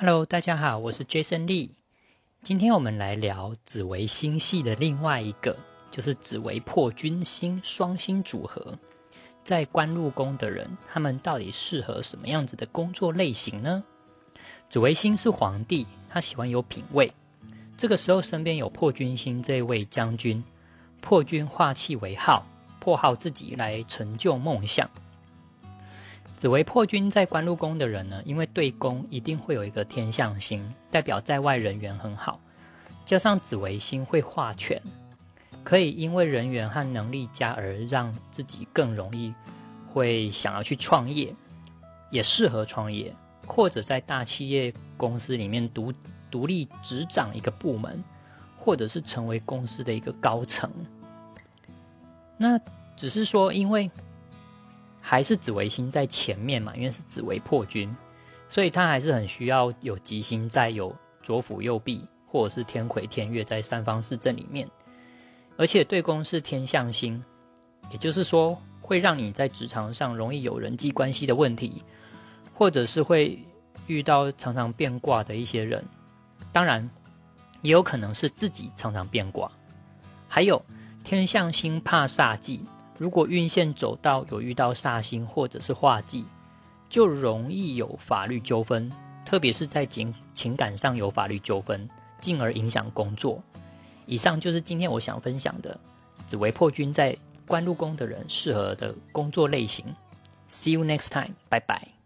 Hello，大家好，我是 Jason Lee。今天我们来聊紫微星系的另外一个，就是紫微破军星双星组合。在官禄宫的人，他们到底适合什么样子的工作类型呢？紫微星是皇帝，他喜欢有品位。这个时候身边有破军星这位将军，破军化气为号，破号自己来成就梦想。紫微破军在官禄宫的人呢，因为对宫一定会有一个天象星，代表在外人缘很好，加上紫微星会化权，可以因为人缘和能力佳而让自己更容易会想要去创业，也适合创业，或者在大企业公司里面独独立执掌一个部门，或者是成为公司的一个高层。那只是说因为。还是紫微星在前面嘛，因为是紫微破军，所以他还是很需要有吉星在，有左辅右弼，或者是天魁天月在三方四正里面。而且对宫是天象星，也就是说会让你在职场上容易有人际关系的问题，或者是会遇到常常变卦的一些人。当然，也有可能是自己常常变卦。还有天象星怕煞忌。如果运线走到有遇到煞星或者是化忌，就容易有法律纠纷，特别是在情情感上有法律纠纷，进而影响工作。以上就是今天我想分享的紫微破军在官禄宫的人适合的工作类型。See you next time，拜拜。